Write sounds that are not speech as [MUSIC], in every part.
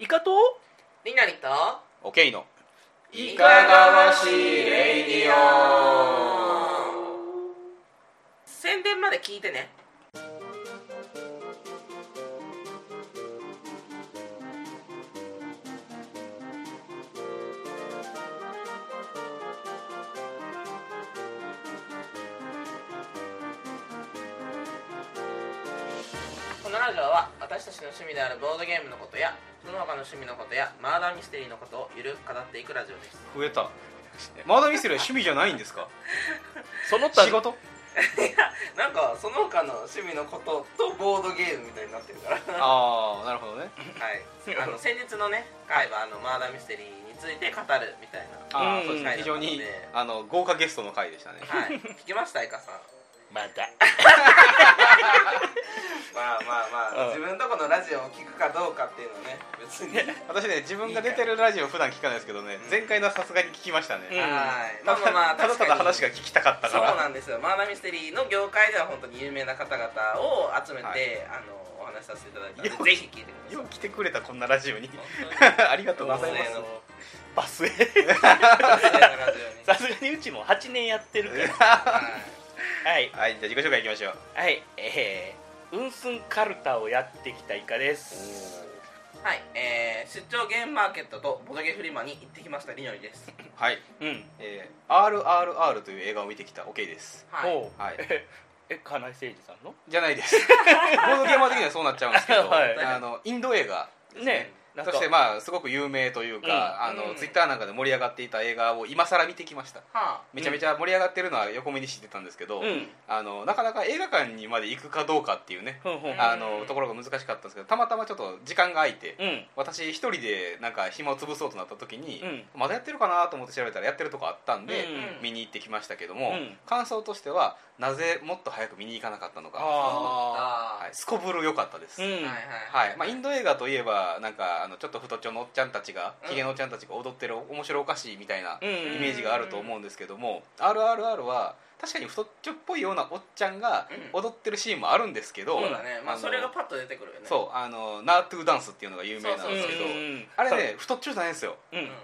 イカと？りなりと？オケイの。いかがわしいレイディオ。宣伝まで聞いてね。このラジオは私たちの趣味であるボードゲームのことやその他の趣味のことやマーダーミステリーのことをゆるく語っていくラジオです。増えた。マーダーミステリーは趣味じゃないんですか？[LAUGHS] その他仕事？いやなんかその他の趣味のこととボードゲームみたいになってるから。はああなるほどね。い。[LAUGHS] あの先日のね回はあのマーダーミステリーについて語るみたいなあそうですね。非常にあの豪華ゲストの回でしたね。はい。聞きましたいかさんまだまあまあまあ、うん。自分とこのラジオを聞くかどうかっていうのね。別に。はい私ね自分が出てるラジオ普段聞かないですけどね。うん。前回のはさすがに聞きましたね、うん。まあまあまあただただ話が聞きたかったそうなんですよ。マーダーミステリーの業界では本当に有名な方々を集めて、はい。あのお話しさせていただいたのよでぜひ聞いてください。よう来てくれたこんなラジオに。[LAUGHS] ありがとうございます。バスへ。大勢のラジオに。[LAUGHS] さすがにうちも8年やってるからはいはい。はいじゃあ自己紹介いきましょう。はいえー、ウンスンカルタをやってきたイカです。はい、えー、出張ゲームマーケットとボドゲフリマに行ってきましたりのりです。[LAUGHS] はい、うん。えー、RRR という映画を見てきた OK です。はい。はい。[LAUGHS] え金井誠司さんの？じゃないです。[LAUGHS] ボードゲーマー的にはそうなっちゃうんですけど、はい。あのインド映画ですね。なんかそしてまあすごく有名というか、うん。あのうん。ツイッターなんかで盛り上がっていた映画を今更見てきました。はめちゃめちゃ盛り上がってるのは横目に知ってたんですけど、うん。あのなかなか映画館にまで行くかどうかっていうね、あのところが難しかったんですけどたまたまちょっと時間が空いて、うん。私一人でなんか暇を潰そうとなった時に、うん。まだやってるかなと思って調べたらやってるとこあったんで、うん。見に行ってきましたけども、うん。感想としてはなぜもっと早く見に行かなかったのか、あはい、すこぶる良かったです、はいはい。まあ、インド映画といえばなんかあのちょっと太っちょのおっちゃんたちがうん。ひげのおっちゃんたちが踊ってる面白おかしいみたいなうんイメージがあると思うんですけども「RRR」は確かに太っちょっぽいようなおっちゃんがうん。踊ってるシーンもあるんですけど、そうだね。まあのそれがパッと出てくるよね。そうあのナートゥーダンスっていうのが有名なんうんですけどうんあれね太っちょじゃないんですよ。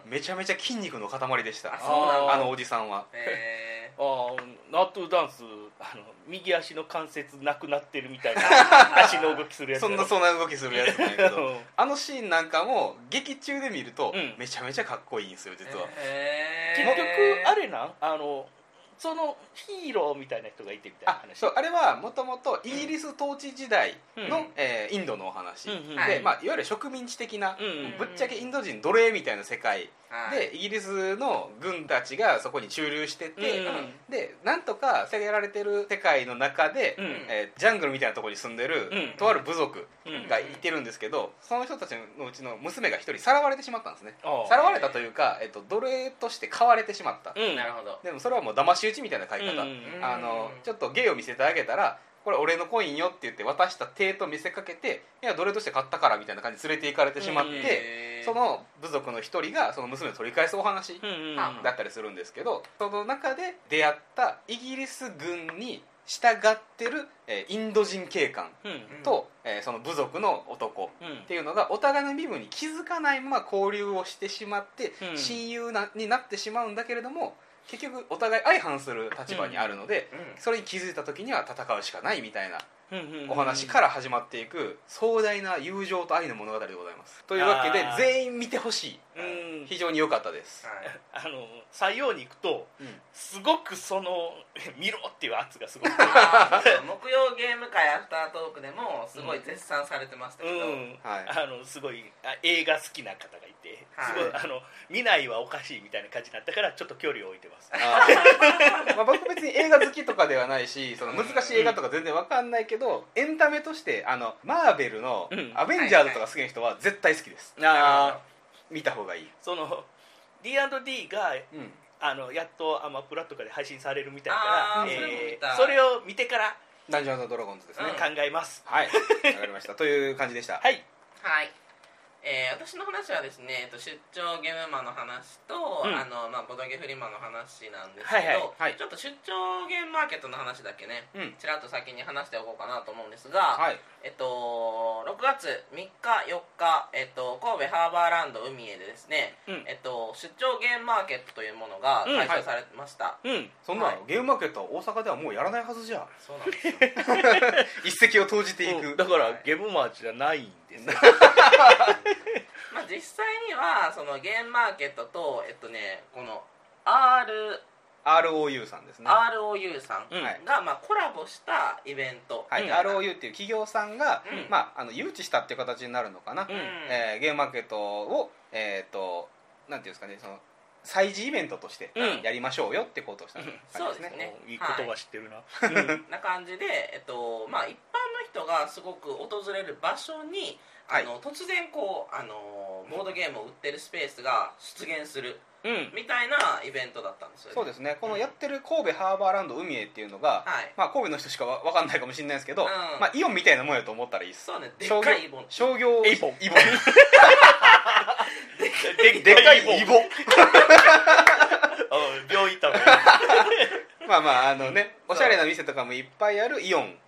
めちゃめちゃ筋肉の塊でした。あのおじさんは。えあーナートゥダンスあの右足の関節なくなってるみたいな [LAUGHS] 足の動きするやつそんなそんな動きするやつなんやけどうん。あのシーンなんかも劇中で見るとうんめちゃめちゃかっこいいんですよ実は、へ結ー局あれなんあのそのヒーローみたいな人がいてみたいなあ話。そうあれはもともとイギリス統治時代の、うん。えーインドのお話、うんうん。はい。で、まあ、いわゆる植民地的な、うんぶっちゃけインド人奴隷みたいな世界はい。でイギリスの軍たちがそこに駐留してて、うんでなんとかせられてる世界の中で、うん。えージャングルみたいなところに住んでる、うん。とある部族うん。がいてるんですけどその人たちのうちの娘が一人さらわれてしまったんですね。さらわれたというか、えっと、奴隷として買われてしまった、うん。なるほど。でもそれはもう騙し討ちみたいな買い方、うんあのちょっと芸を見せてあげたらこれ俺のコインよって言って渡した手と見せかけていや奴隷として買ったからみたいな感じで連れて行かれてしまって、その部族の一人がその娘を取り返すお話だったりするんですけどその中で出会ったイギリス軍に従ってる、えーインド人警官うん。と、えーその部族の男うん。っていうのがお互いの身分に気づかないまま交流をしてしまって、うん。親友なになってしまうんだけれども結局お互い相反する立場にあるので、うんそれに気づいた時には戦うしかないみたいなお話から始まっていく壮大な友情と愛の物語でございます。というわけであー。全員見てほしい。うん。非常に良かったです、はい。あの採用に行くとうん。すごくその [LAUGHS] 見ろっていう圧がすごく。[LAUGHS] あー木曜ゲーム会アフタートークでもすごい絶賛されてましたけど、うん。はい。あのすごいあ映画好きな方がいてはい。すごいあの見ないはおかしいみたいな感じになったからちょっと距離を置いてます。あー。まあ僕別に映画好きとかではないしその難しい映画とか全然わかんないけどエンタメとしてあのマーベルのうん「アベンジャーズ」とか好きな人は絶対好きです。あ見た方がいい、その D&D がうん、あのやっとアマプラとかで配信されるみたいかあーらそれも見たえーそれを見てからダンジョンズドラゴンズですね、うん考えます。はい。わかりました。という感じでした。はい。はい、えー私の話はですね、えっと、出張ゲームマンの話と、うん。あのまあ、ボドゲフリマの話なんですはいはいけど、はい。ちょっと出張ゲームマーケットの話だけねうん。ちらっと先に話しておこうかなと思うんですが、はい。えっと、6月3日4日、えっと、神戸ハーバーランド海へでですね、うん。えっと、出張ゲームマーケットというものがうん開催されました、うん。そんな、はい。ゲームマーケットは大阪ではもうやらないはずじゃ。そうなんですよ。[LAUGHS] 一石を投じていく、うん。だからゲームマーチじゃないんですね [LAUGHS] [LAUGHS] まあ実際にはそのゲームマーケットとえっとねこの R ROU さんですね。ROU さんうん。はい。が、まあ、コラボしたイベント。はい、うん。ROU っていう企業さんが、うん。まあ、あの誘致したっていう形になるのかな、うん。えーゲームマーケットをえっ、となんていうんですかねその催事イベントとしてうん。やりましょうよってことをした感じですね,、そうですね。い。い言葉知ってるな、な感じで、えっとまあ、一般の人がすごく訪れる場所にあの、突然こうあのボードゲームを売ってるスペースが出現するうん。みたいなイベントだったんですよね。そうですね。このやってる神戸ハーバーランド海へっていうのが、はい。まあ、神戸の人しかわ分かんないかもしれないですけど、うん。まあ、イオンみたいなもんやと思ったらいいです。そうね。でっかいイボン。商業イボン。イボン。ででっかいイボン。うん病院行った方がい [LAUGHS] まあまああのねおしゃれな店とかもいっぱいあるイオン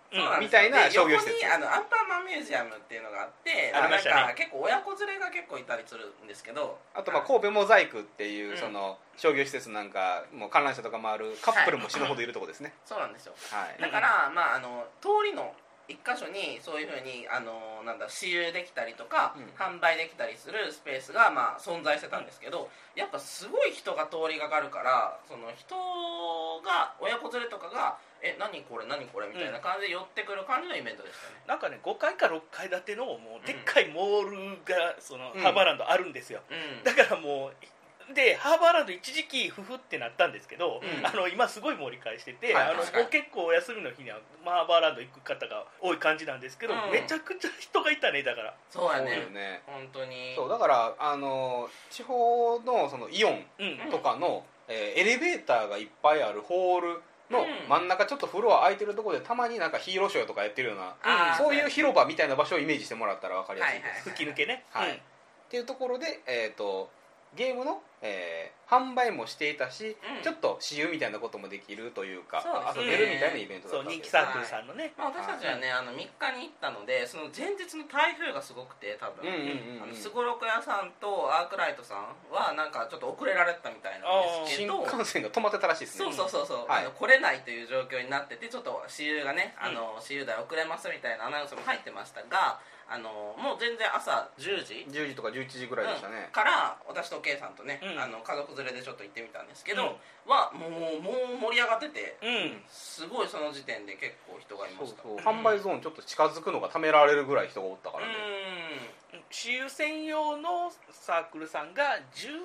みたいなで商業施設。横にあのアンパンマンミュージアムっていうのがあってありましたね。なんか結構親子連れが結構いたりするんですけどあとまあ神戸モザイクっていううん。その商業施設なんかもう観覧車とかもあるカップルも死ぬほどいるとこですね。そうなんですよ。はい。だから、まあ、あの通りの一箇所にそういうふうにあのなんだ私有できたりとか、うん。販売できたりするスペースが、まあ、存在してたんですけどやっぱすごい人が通りがかるからその人が親子連れとかが「え何これ何これ」みたいな感じで寄ってくる感じのイベントでしたね。なんかね5階か6階建てのもうでっかいモールがそのうん。ハーバーランドあるんですよ、うん。だからもうでハーバーランド一時期フフってなったんですけど、うん。あの今すごい盛り返してて、あのはい確かに。もう結構お休みの日にはハーバーランド行く方が多い感じなんですけど、うん。めちゃくちゃ人がいたねだから。そうやね。よね。本当に。そうだからあの地方のそのイオンうん、とかの、えーエレベーターがいっぱいあるホールのうん。真ん中ちょっっとフロア空いてるところでたまになんかヒーローショーとかやってるようなあーそういう広場みたいな場所をイメージしてもらったら分かりやすいです、はいはい吹き抜けね、はい。っていうところで、えー、とゲームの、えー販売もしていたし、うん。ちょっと私有みたいなこともできるというかそうですね。遊べるみたいなイベントだそうったんです。人気サークルさんのね、まあ、私たちはね、あの3日に行ったのでその前日の台風がすごくて多分。うんうんうんうん。あのすごろく屋さんとアークライトさんはなんかちょっと遅れられてたみたいなんですけ新ど幹線が止まってたらしいですね。そうそうそうそう、はいあの来れないという状況になっててちょっと私有がね、あの私有代遅れますみたいなアナウンスも入ってましたがあのもう全然朝10時？10時とか11時ぐらいでしたね。うん、から私と K さんとね、うん。あの家族連れでちょっと行ってみたんですけど、はもうもう盛り上がっててうん。すごいその時点で結構人がいました。販売ゾーンちょっと近づくのがためられるぐらい人がおったからね、う私有専用のサークルさんが10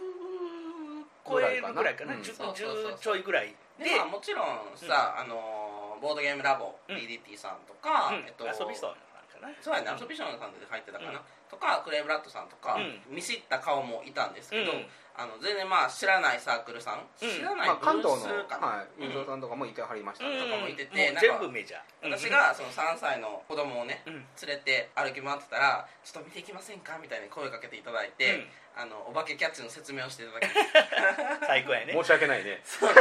超えるぐらいかな。うん。10そうそうそう10ちょいぐらいんで。でまあもちろんさ、あのボードゲームラボ、うん。DDT さんとか、うん。えっと、遊びそうなんかなそうやね、遊びションのさんで入ってたかな、とかクレイブラッドさんとか、うん。見知った顔もいたんですけど、うん。あの全然まあ知らないサークルさん、知らないまあ、ブ関東の、ースかな、はい、友情さん。とかもいてはりましたね、うんとかもいててもうなんか全部メジャー。私がその3歳の子供をねうん。連れて歩き回ってたら「ちょっと見ていきませんか?」みたいに声かけていただいて、うん。あのお化けキャッチの説明をしていただきました最高やね。申し訳ないね。そ [LAUGHS] う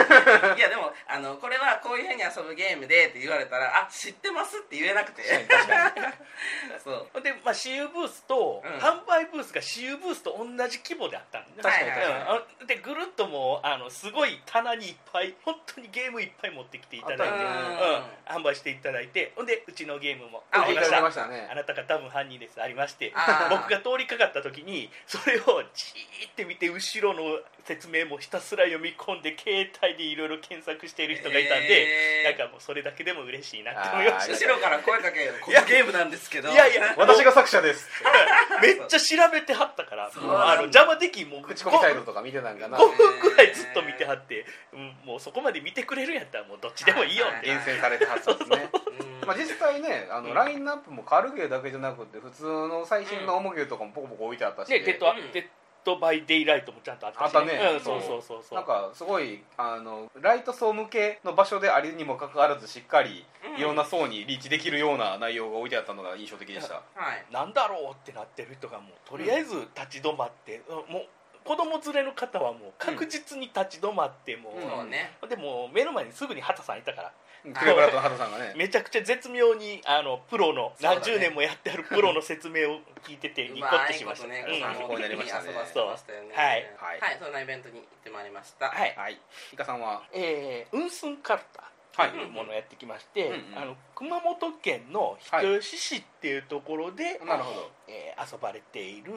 いやでもあのこれはこういうふうに遊ぶゲームでって言われたら「あ知ってます」って言えなくて。確かに [LAUGHS] そう。で、まあ、私有ブースと、うん。販売ブースが私有ブースと同じ規模であったんで、確かにはいはいはいうん。でぐるっともうあのすごい棚にいっぱい本当にゲームいっぱい持ってきていただいて、うん。販売していただいてほんでうちのゲームもあありました。いたましたね。あなたが多分犯人です。ありましてあー。僕が通りかかった時にそれをじーって見て後ろの説明もひたすら読み込んで携帯でいろいろ検索している人がいたんで、えー。なんかもうそれだけでも嬉しいなって思いましあー後ろから声かけるこのゲームなんですけど。たいやいや私が作者です。[LAUGHS] めっちゃ調べてはったからそうもうあの邪魔できんもう口コミサイトとか見てたんかな。5分ぐらいずっと見てはって、うん、もうそこまで見てくれるんやったらもうどっちでもいいよって、厳選されてはったんですね。うん。まあ実際ねあの、うん。ラインナップも軽ゲーだけじゃなくて普通の最新の重ゲーとかもポコポコ置いてあったし、でテトワ、うん。テド by Daylight もちゃんとあったし、あったね。うん、そうそうそうそう。なんかすごいあのライト層向けの場所でありにもかかわらずしっかりうん。いろんな層にリーチできるような内容が置いてあったのが印象的でした。はい。なんだろうってなってる人がもうとりあえず立ち止まって、もう子供連れの方はもう確実に立ち止まってもう、うん。でもう目の前にすぐに畑さんいたから [LAUGHS] クレバラと畑さんがね。[LAUGHS] めちゃくちゃ絶妙にあのプロの何十年もやってあるプロの説明を聞いててうニコまッとしました、いことね、うん。参考になりましたね。そうはい。はい。はい、そんなイベントに行ってまい。りましたはい。はい。イカさんはえー、ウンスンカルタはい。とい。うものをやってきまして、あの熊本県の人吉市ってい。うところで、なるほどえー遊ばれてい。る、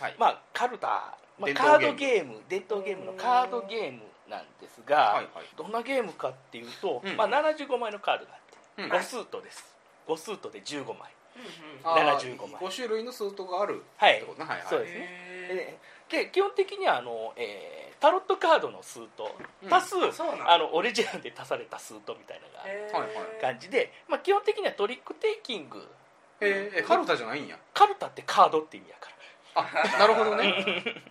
はい。まあ、カルタ、まあ、伝カー統ゲームドゲーム伝統ゲームのカードゲームなんですが、はいはい。どんなゲームかっていうと、うん。まあ、75枚のカードがあって、うん。5スートです。5スートで15枚。あー75枚。5種類のスートがあるはいってことね。はい。はいそうですね。へでで基本的にはあの、えータロットカードのスートうん。足す、うなんだ。あのオリジナルで足されたスートみたいな感じで、まあ、基本的にはトリックテイキング。えカルタじゃないんや。カルタってカードって意味やから。あなるほどね [LAUGHS]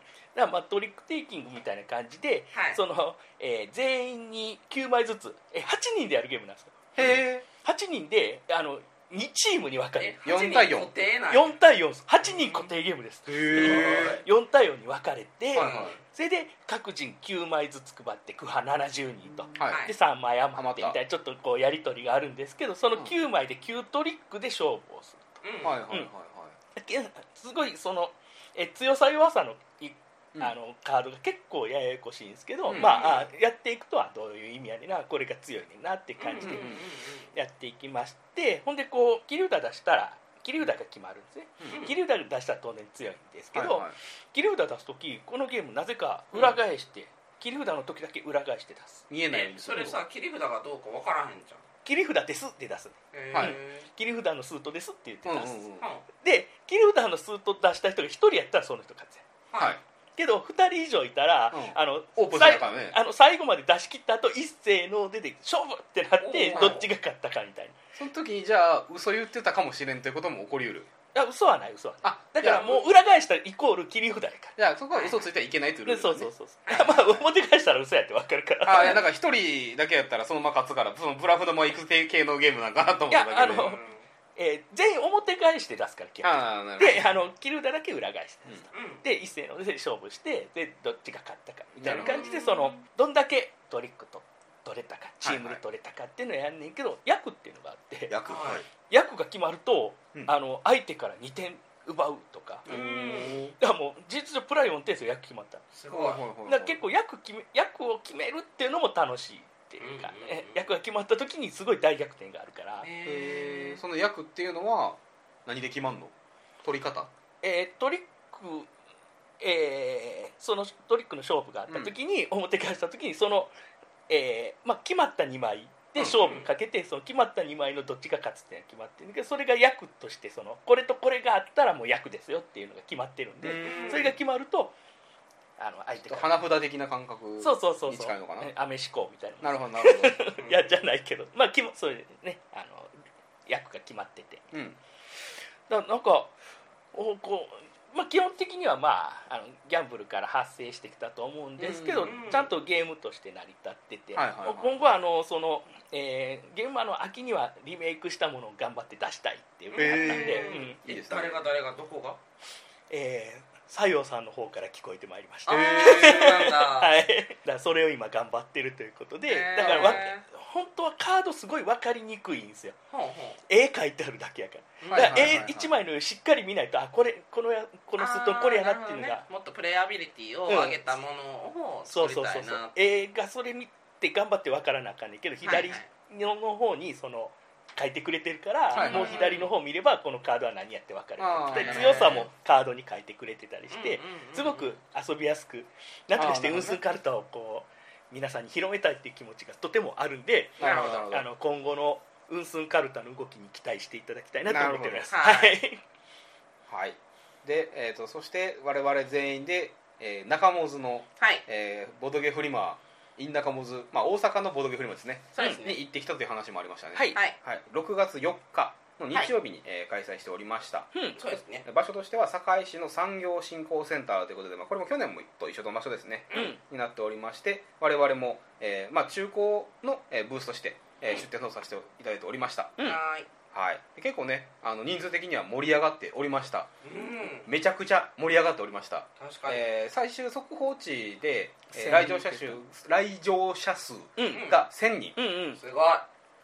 らまあトリックテイキングみたいな感じで、はい。その、えー全員に9枚ずつ、えー8人でやるゲームなんですよ。へえ8人であの2チームに分かれえる4対4固定なんや4対48人固定ゲームです。へえ4対4に分かれて、はいはい。それで各人9枚ずつ配って区派70人と。はい。で3枚余余ってみたいなちょっとこうやり取りがあるんですけどそのうん。9枚で9トリックで勝負をするうん。はいはいはいはい。すごいそのえ強さ弱さのあのカードが結構ややこしいんですけど、うん。まああやっていくとはどういう意味やねんなこれが強いねんなって感じでうんうんうんうん。やっていきましてほんでこう切り札出したら切り札が決まるんですね。うん切り札出したら当然強いんですけど、はいはい。切り札出す時このゲームなぜか裏返して、切り札の時だけ裏返して出す。見えないそれさ切り札がどうかわからへんじ切り札ですって出す。ゃんへー。はい。切り札のスートですって言ってうんうん出す、うんうん。で切り札のスート出した人が1人やったらその人勝つやん。はいけど2人以上いたら、うん。あのオープンしなあかんね。あの最後まで出し切った後一斉の出て勝負ってなってどっちが勝ったかみたいその時にじゃあ嘘言ってたかもしれんということも起こりうる。ないや嘘はない嘘はない。あだからもうう裏返したらイコール切り札やか。じゃあそこは嘘ついてはいけないというルら、ールそうそうそうそう。まあ [LAUGHS] 表返したら嘘やって分かるから。あいやなんか一人だけやったらそのまま勝つからそのブラフのまま行く系のゲームなんかなと思っただけで。いやあのえー全員表返して出すから基本であの切る札だけ裏返して出すと、うん。で一斉ので勝負してでどっちが勝ったか。みたいな感じでそのどんだけトリックと取れたかチームで取れたかっていうのをやんねんけど、役っていうのがあって。役。はい。役が決まると、うん。あの相手から2点奪うとか。うん。だからもう事実上プライ4点ですよ役決まったらすごい。だから結構役決め役を決めるっていうのも楽しいっていうか、うんうんうんえ役が決まった時にすごい大逆転があるから、へーその役っていうのは何で決まんの？取り方。えートリック、えーそのトリックの勝負があった時に、表返した時にその、えーまあ、決まった2枚で勝負かけて、その決まった2枚のどっちが勝つっていうのが決まってるんだけどそれが役としてそのこれとこれがあったらもう役ですよっていうのが決まってるんで、うん。それが決まるとあの相手が花札的な感覚そうそうそうにそう。近いのかな？えアメ思考みたいな。なるほどなるほど。[LAUGHS] いやじゃないけど。まあそれでねあの役が決まってて。うん。だなんかおこう、まあ、基本的には、まあ、あのギャンブルから発生してきたと思うんですけど、うんうん。ちゃんとゲームとして成り立ってて、はいはいはい。今後はあのその、えー、ゲームはあの秋にはリメイクしたものを頑張って出したいっていうのがあったんで、へー。うん。いいですね。誰が誰がどこが？えー西洋さんの方から聞こえてまいりました。[LAUGHS] はい、だそれを今頑張ってるということで、だからわ本当はカードすごい分かりにくいんですよ。絵描いてあるだけやから。うだ絵一枚の絵しっかり見ないとあこれこのやこのスートこれやなっていうのが、ね。もっとプレイアビリティを上げたものをそう作そうそうそうりたいな絵がそれ見て頑張って分からなあかんねんけど左はいの方にその書いてくれてるから、はいはいもう左の方見ればこのカードは何やって分かる。であーなるほど強さもカードに書いてくれてたりして、すごく遊びやすくなんとかしてあーなるほどねウンスンカルタをこう皆さんに広めたいっていう気持ちがとてもあるんでなるほどあの今後のウンスンカルタの動きに期待していただきたいなと思っております。はい。はい。で、えー、とそして我々全員で、えー、中モズの、はい。えーボドゲフリマ in 中モズ、まあ、大阪のボドゲフリマですね。そうですね。に行ってきたという話もありましたね。はい。はい。はい、6月4日の日曜日に、えー開催しておりました。うんそうですね。場所としては堺市の産業振興センターということで、まあ、これも去年もと一緒の場所ですね。うん。になっておりまして我々も、えーまあ、中古の、えーブースとして、えーうん出店をさせていただいておりました、うん。はーいはい、で結構ねあの人数的には盛り上がっておりました。うん。めちゃくちゃ盛り上がっておりました、確かに、えー最終速報値で、えー1000来場者数来場者数うん。が1000人。うんうん。すごい。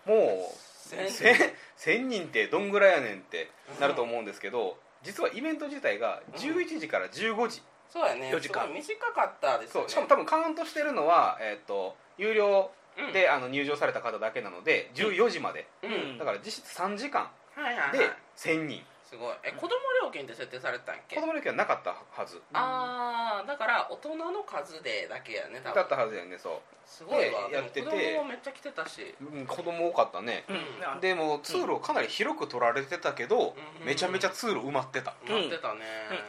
もう千人。1000, 1000人ってどんぐらいやねんってなると思うんですけど実はイベント自体が11時から15時、そうやね。4時間。短かったですよね。そう。しかも多分カウントしてるのは、えー、と有料うんで、あの入場された方だけなので14時まで、うん。だから実質3時間。はいはいはい。で1000人。すごい。え子供料金って設定されてたんけ？子供の時はなかったはず。ああだから大人の数でだけやね多分。だったはずやねそすごいわ。でやってて。子供もめっちゃ来てたし。う、うん、子供多かったね。うん。でも通路かなり広く取られてたけど、うん。めちゃめちゃ通路埋まってた、待ってたね、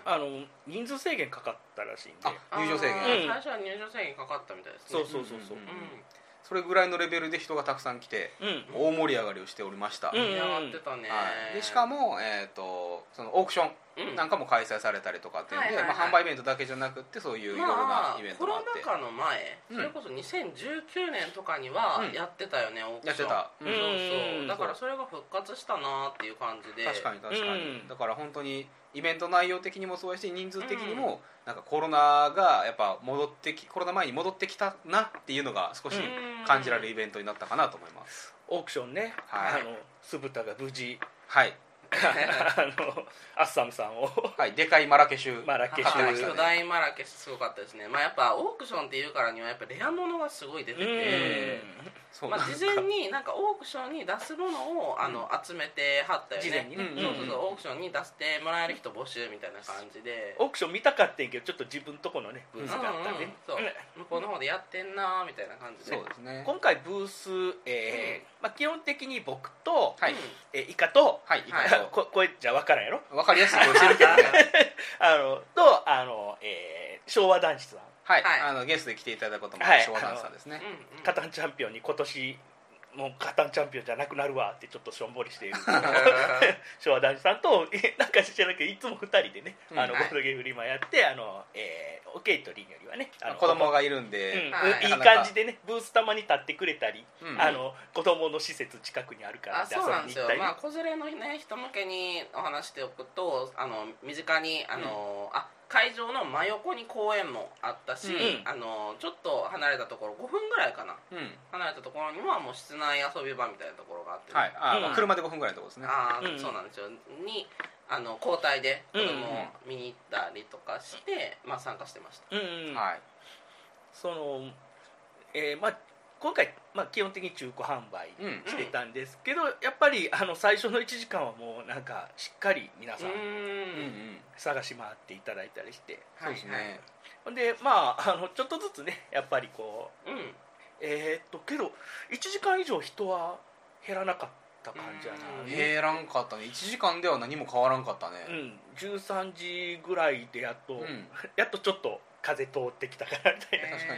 あの人数制限かかったらしいんで。あ入場制限、最初は入場制限かかったみたいですね。そうそうそうそう。うんうそれぐらいのレベルで人がたくさん来てうん。大盛り上がりをしておりました、うん。ん盛り上がってたね、はい、でしかも、えー、とそのオークション。うんなんかも開催されたりとかっていうんで、まあ、販売イベントだけじゃなくってそういういろいろなまあイベンコロトがあって、ナ禍の前、うん。それこそ2019年とかにはうんやってたよね、オークション。やってた、そううんそうだからそれが復活したなっていう感じで。確かに確かに、うん。だから本当にイベント内容的にもそうやし人数的にも、なんかコロナがやっぱ戻ってきコロナ前に戻ってきたなっていうのが少しうん。感じられるイベントになったかなと思います、オークションね、はい。あの酢豚が無事はい、あのアッサムさんを。はい、でかいマラケシュ。マラケシュ。買ってましたね。巨大マラケシュすごかったですね。まあやっぱオークションっていうからにはやっぱレア物がすごい出てて、んか。事前になんかオークションに出すものをあの集めてはったよね。事前にね。うんそうそうそう。オークションに出してもらえる人募集みたいな感じで。オークション見たかったんやけどちょっと自分とこのねブースがあったんで、うんうん。そう。向こうの方でやってんなーみたいな感じで。そうですね。今回ブース、えーまあ、基本的に僕と、はい、えーイカと、はい、はい。こ [LAUGHS] これじゃ分からんやろ？わかりやすい声してるけどね。[LAUGHS] あのとあの、えー昭和男子さんはい、はい。あのゲストで来ていただくこともはい。昭和ダンスさんですね、うんうん。カタンチャンピオンに今年もうカタンチャンピオンじゃなくなるわってちょっとしょん。ぼりしている昭和男子さんとえなんか知らないけどいつも2人でね、うん。あのボはい。ードゲームフリマやってあの、えー、オケイとリンよりはねあの子供がいるんうん。で、はい。いい感じでねブースたまに立ってくれたり、うん。あの子供の施設近くにあるからあそうなんですよ。まあ子連れの、ね、人向けにお話しておくとあの身近にあの、あ会場の真横に公園もあったし、うん。あのちょっと離れたところ5分ぐらいかな。うん。離れたところにはもう室内遊び場みたいなところがあって。ね、はい。あ、うん。車で5分ぐらいのところですね。あーうん。そうなんですよ。にあの交代で子供を見に行ったりとかして、まあ、参加してました。うんうん。はい。その、えーまあ、今回、まあ、基本的に中古販売うんしてたんですけど、やっぱりあの最初の1時間はもうなんかしっかり皆さんううん。うんん探し回っていただいたりして。そうですね、ほんでまああのちょっとずつねやっぱりこううん。えーっとけど1時間以上人は減らなかった感じやな、うん。減らんかったね。1時間では何も変わらんかったね。うん、13時ぐらいでやっと、うん。[LAUGHS] やっとちょっと風通ってきたからみたいな、確か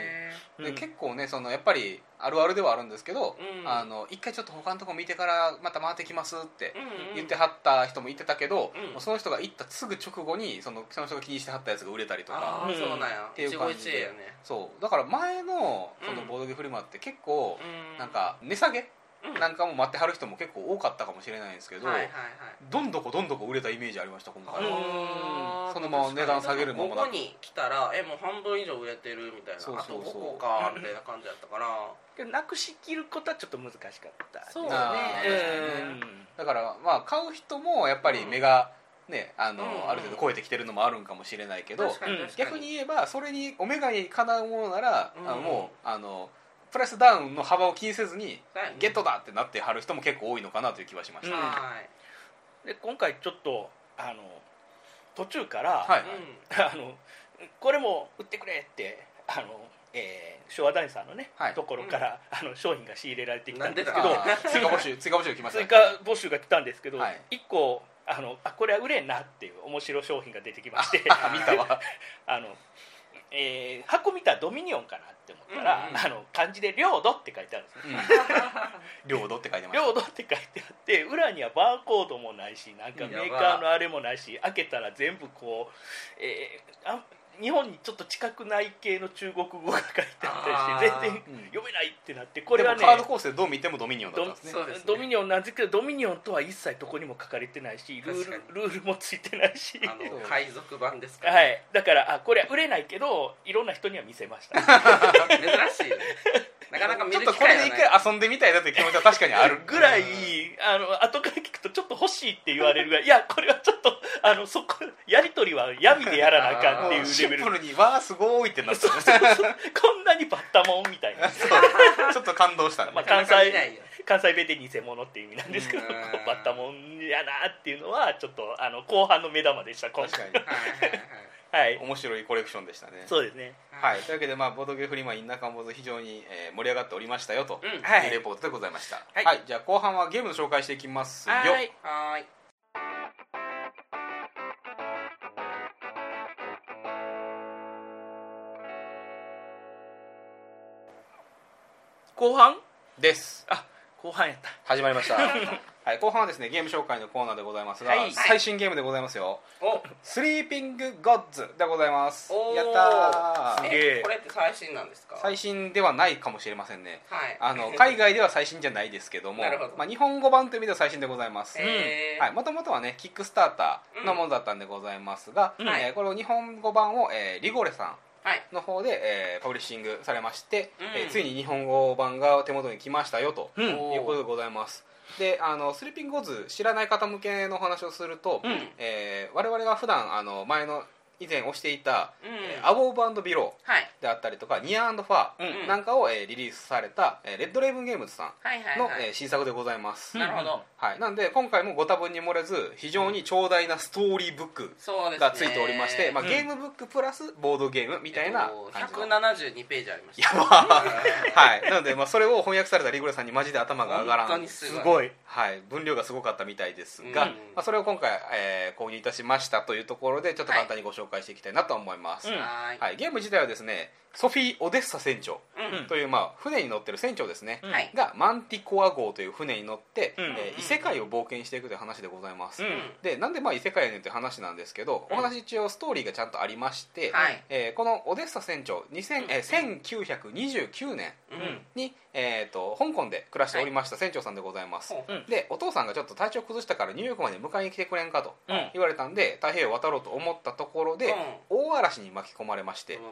に結構ねそのやっぱりあるあるではあるんですけど、うん。あの一回ちょっと他のとこ見てからまた回ってきますって言ってはった人も言ってたけど、うん。その人が行ったすぐ直後にそのその人が気にしてはったやつが売れたりとか。そうなんや。っていう感じで。ね。そう。だから前のそのうん。ボードゲフリマって結構うん。なんか値下げうん [LAUGHS] なんかも待ってはる人も結構多かったかもしれないんですけど、はいはいはい。どんどこどんどこ売れたイメージありました今回うん。あーそのまま値段下げる間もなくここに来たらえもう半分以上売れてるみたいな。そうそうそう。あと5個かみたいな感じだったから。なくしきることはちょっと難しかったそうあね。うん。だからまあ買う人もやっぱり目がねあの、うん。ある程度超えてきてるのもあるんかもしれないけど逆に言えばそれにオメガにかなうものなら、うん。あのもうあのプライスダウンの幅を気にせずにゲットだってなってはる人も結構多いのかなという気はしました、うん。はい。で今回ちょっとあの途中から、はい、[LAUGHS] あのこれも売ってくれってあの、えー昭和大さんのね、はい。ところから、あの商品が仕入れられてきたんですけど [LAUGHS] 追加募集追加募集来ました追加募集が来たんですけど、はい。1個あのあこれは売れんなっていう面白商品が出てきまして。[LAUGHS] あ見たわ。あの、えー箱見たらドミニオンかなって思ったら、うんうんあの漢字で「領土」って書いてあるんですねうん。[LAUGHS] 領土って書いてました。領土って書いてあって裏にはバーコードもないしなんかメーカーのあれもないし開けたら全部こう、えーあ日本にちょっと近くない系の中国語が書いてあったりして全然うん。読めないってなってこれはねカードコースでどう見てもドミニオンだったんですね。ドミニオンなんですけどドミニオンとは一切どこにも書かれてないしルールルールもついてないし。海賊版ですか、はい。だからあこれは売れないけどいろんな人には見せました。[LAUGHS] 珍しいなかなか見ちょっる機とこれで一回遊んでみたいなという気持ちは確かにあるぐらいあの後から聞くとちょっと欲しいって言われるぐらいいやこれはちょっとあのそこやり取りは闇でやらなあかんっていうレベル。シンプルにわあすごいってなったそうそうそう。こんなにバッタモンみたいな。ちょっと感動した。ね、まあなかなか見ないよ関西弁で偽物っていう意味なんですけどバッタモンやなっていうのはちょっとあの後半の目玉でした今回。確かにはいはいはいはい面白いコレクションでしたね。そうですね。はい、というわけで、まあ、ボードゲーフリマイン中本非常に、えー盛り上がっておりましたよとうん。いうはいレポートでございました、はい。じゃあ後半はゲームの紹介していきますよ。はい。はーい。後半？です。あ後半やった。始まりました [LAUGHS] はい、後半はですねゲーム紹介のコーナーでございますが、はい。最新ゲームでございますよ。お「スリーピング・ゴッズ」でございます。やったー。すげえ。えこれって最新なんですか？最新ではないかもしれませんね。はい。あの [LAUGHS] 海外では最新じゃないですけどもなるほど。まあ、日本語版という意味では最新でございます。はい、もともとはねキックスターターのものだったんでございますが、うん。はい。えーこれを日本語版を、えーリゴレさんはい。の方で、えーパブリッシングされまして、うん。えーついに日本語版が手元に来ましたよということでございますであの Sleeping Gods 知らない方向けのお話をすると、うん。えー我々が普段あの前の以前推していたうん。えー Above and Below はい。ーであったりとかニアファうんーなんかを、えーリリースされた、えー Red Raven Games さんの、新作でございます、うんなるほど。はい、なんで今回もご多分に漏れず非常に長大なストーリーブックがついておりまして、まあ、うん。ゲームブックプラスボードゲームみたいな感じの、172ページありましやたば [LAUGHS] はい。なので、まあ、それを翻訳されたリグレさんにマジで頭が上がらんすすごい。はい、分量がすごかったみたいですが、うん。まあ、それを今回、えー購入いたしましたというところでちょっと簡単にご紹介していきたいなと思います、うん。はーい。はい、ゲーム自体はですねソフィー・オデッサ船長うん。という、まあ、船に乗ってる船長ですね、うん。はい。がマンティコア号という船に乗って、うん。えー異世界を冒険していくという話でございます、うん。でなんでまあ異世界やねんという話なんですけど、うん。お話一応ストーリーがちゃんとありまして、はい。えーこのオデッサ船長2000、えー1929年うん。に、えー、と香港で暮らしておりました船長さんでございます、でお父さんがちょっと体調崩したからニューヨークまで迎えに来てくれんかとうん。言われたんで太平洋を渡ろうと思ったところで、大嵐に巻き込まれまして、うん。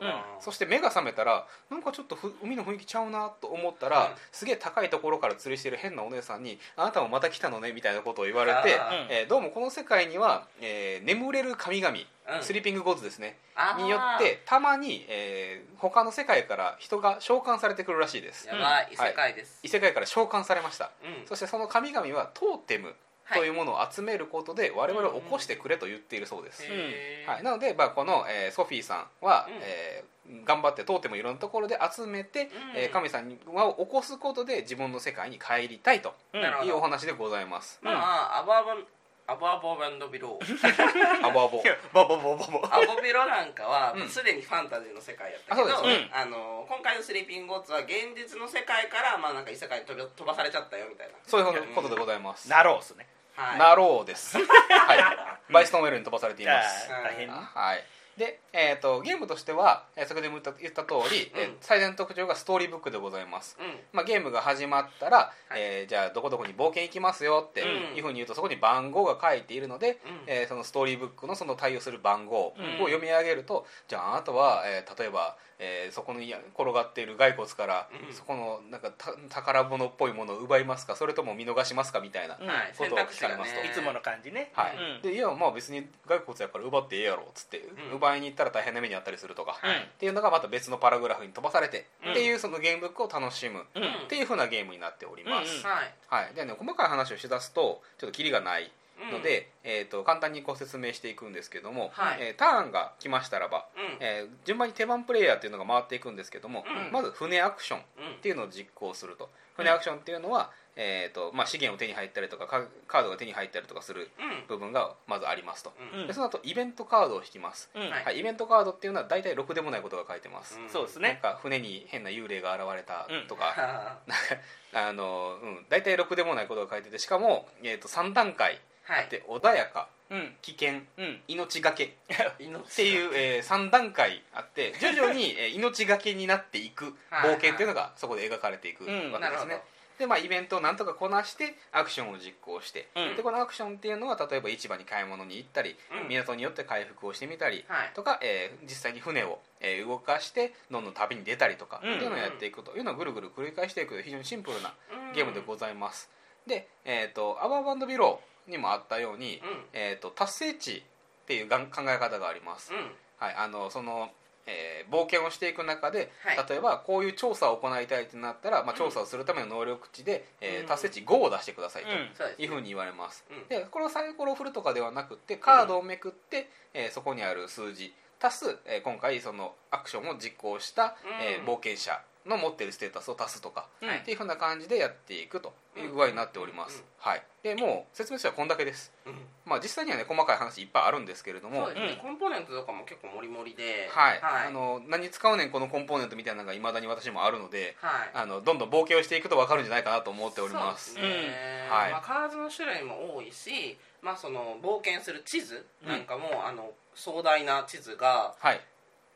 そして目が覚めたらなんかちょっとふ海の雰囲気ちゃうなと思ったら、うん。すげえ高いところから吊りしてる変なお姉さんに「あなたもまた来たのね」みたいなことを言われて、えーどうもこの世界には、えー眠れる神々、うん。スリーピングゴッズですね。あー。によってたまに、えー他の世界から人が召喚されてくるらしいです。やばい。異世界です。異世界から召喚されました。うん。そしてその神々はトーテム。はいというものを集めることで我々を起こしてくれと言っているそうです、はい、なので、まあ、この、えーソフィーさんは、うん。えー頑張ってトーテムをいろんなところで集めて、うん。えー神さんを起こすことで自分の世界に帰りたいとうん。なるほど。いうお話でございます。まあアバーバンアバーボーバンドビロー。[LAUGHS] アボアボバババババアボビロなんかはうん。すでにファンタジーの世界やったけどあそうですね。あの今回のスリーピングゴッツは現実の世界からまあなんか異世界に飛び飛ばされちゃったよみたいな。そういうことでございます。なろうっすね。はいなろうです。[LAUGHS] はい。バイストンウェルに飛ばされています。大変ねはい。で、えー、とゲームとしては、えー先ほども言った言った通り、えーうん最大の特徴がストーリーブックでございます。うんまあ、ゲームが始まったら、はいえーじゃあどこどこに冒険行きますよってうんいうふうに言うとそこに番号が書いているので、うんえーそのストーリーブックのその対応する番号をうん読み上げると、じゃああなたは、えー例えば、えーそこに転がっている骸骨から、うん。そこのなんかた宝物っぽいものを奪いますかそれとも見逃しますかみたいな、ことを聞かれますと。いつもの感じね。はい。うん。でいやまあ別に骸骨やから奪ってええやろっつって、うん。奪いに行ったら大変な目にあったりするとか、はい。っていうのがまた別のパラグラフに飛ばされて、うん。っていうそのゲームブックを楽しむ、うん。っていうふうなゲームになっております、うん。うん。はい。はい、でね細かい話をしだすとちょっとキリがないうんので、えー、と簡単にご説明していくんですけども、はい。えーターンが来ましたらば、うん。えー順番に手番プレイヤーっていうのが回っていくんですけども、うん。まず船アクションっうんていうのを実行すると。船アクションっていうのは、えーとまあ、資源を手に入ったりとかカカードが手に入ったりとかするうん。部分がまずありますと、うん。うん。でその後イベントカードを引きます、うん。はい。はい、イベントカードっていうのは大体ろくでもないことが書いてます、うん。なんそうですね。か船に変な幽霊が現れたとか、は [LAUGHS] なんかあの、うん、大体ろくでもないことが書いててしかも、えー、と3段階あい。って穏やかうん。危険うん。命がけ。[LAUGHS] っ命ていう、え3段階あって徐々に、[LAUGHS] えー命がけになっていくはい冒険っていうのがそこで描かれていくわけですね、でまあイベントをなんとかこなしてアクションを実行して、うん。でこのアクションっていうのは例えば市場に買い物に行ったり、うん。港によって回復をしてみたり、はい。とか、えー実際に船を、えー動かしてどんどん旅に出たりとか、うんっていうのをやっていくというのをぐるぐる繰り返していく非常にシンプルなゲームでございます、で、えー、とアワーバンドビローにもあったように、うん。えー、と達成値っていう考え方があります、うん。はい、あのその、えー冒険をしていく中で、はい。例えばこういう調査を行いたいってなったら、まあ、うん。調査をするための能力値で、えーうん。達成値5を出してくださいと。いうふうに言われます、うん。でこれをサイコロを振るとかではなくってカードをめくって、えーそこにある数字足す、えー今回そのアクションを実行した、えーうん冒険者の持ってるステータスを足すとか、うん。っていうふうな感じでやっていくという具合になっております、うんはい、でもう説明書はこんだけです、うん。まあ、実際にはね細かい話いっぱいあるんですけれども。そうですね。コンポーネントとかも結構モリモリで。はい、はい。あの何使うねんこのコンポーネントみたいなのがいまだに私もあるのではい。あのどんどん冒険をしていくと分かるんじゃないかなと思っております。そうですね。うん。はい。まあ、カードの種類も多いし、まあ、その冒険する地図なんかも、あの壮大な地図が、はい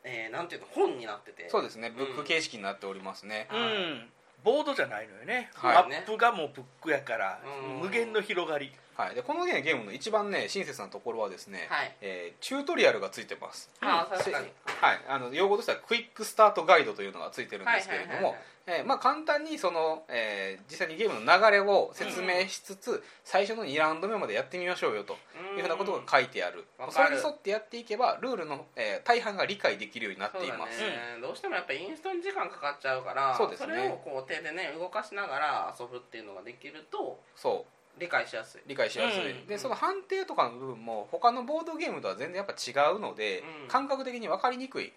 えーなんていうの本になってて。そうですね。ブックうん形式になっておりますね、うん。ボードじゃないのよね、はい。マップがもうブックやから、うん。無限の広がり。はい、でこのねゲームの一番ね親切なところはですね、はい。えーチュートリアルがついてます。ああ確か。にはい、あの用語としてはクイックスタートガイドというのがついてるんですけれどもはいはいはいはいえーまあ簡単にその、えー実際にゲームの流れを説明しつつ、最初の2ラウンド目までやってみましょうよというふうなことが書いてある。それに沿ってやっていけばルールの、えー大半が理解できるようになっています、どうしてもやっぱインストに時間かかっちゃうからそうですね。れをこう手でね動かしながら遊ぶっていうのができるとそう。理解しやすい。理解しやすい、うん。でその判定とかの部分も他のボードゲームとは全然やっぱ違うので、うん。感覚的に分かりにくい。うん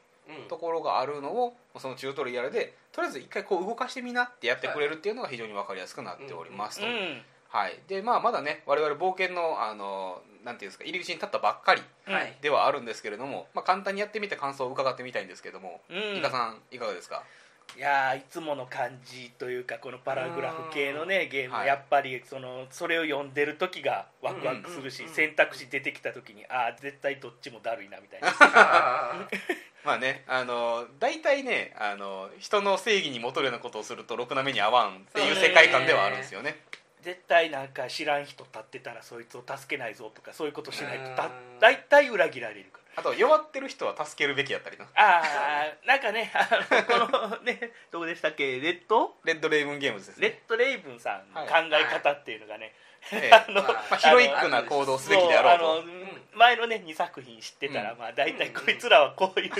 ところがあるのをそのチュートリアルでとりあえず一回こう動かしてみなってやってくれるっていうのが非常に分かりやすくなっておりますと、うん。はい。でまあ、まだね我々冒険のあのなんていうんですか入り口に立ったばっかりはい。ではあるんですけれども、まあ、簡単にやってみて感想を伺ってみたいんですけども、うん。イカさんいかがですか？いやーいつもの感じというかこのパラグラフ系のねゲーム、はい。やっぱりそのそれを読んでる時がワクワクするし、選択肢出てきた時にああ絶対どっちもだるいなみたいな。あ [LAUGHS] まあねあの大体ねあの人の正義に戻るようなことをするとろくな目に合わんっていう世界観ではあるんですよね。絶対なんか知らん人立ってたらそいつを助けないぞとかそういうことしないと大体裏切られるから。あと弱ってる人は助けるべきやったりな。ああなんかねあのこのね [LAUGHS] どこでしたっけ？レッド？レッドレイブンゲームズですね。レッドレイブンさんの考え方っていうのがね、ええ [LAUGHS] あのまあ、ヒロイックな行動をすべきであろうと前のね2作品知ってたら、うん。まあ大体こいつらはこういう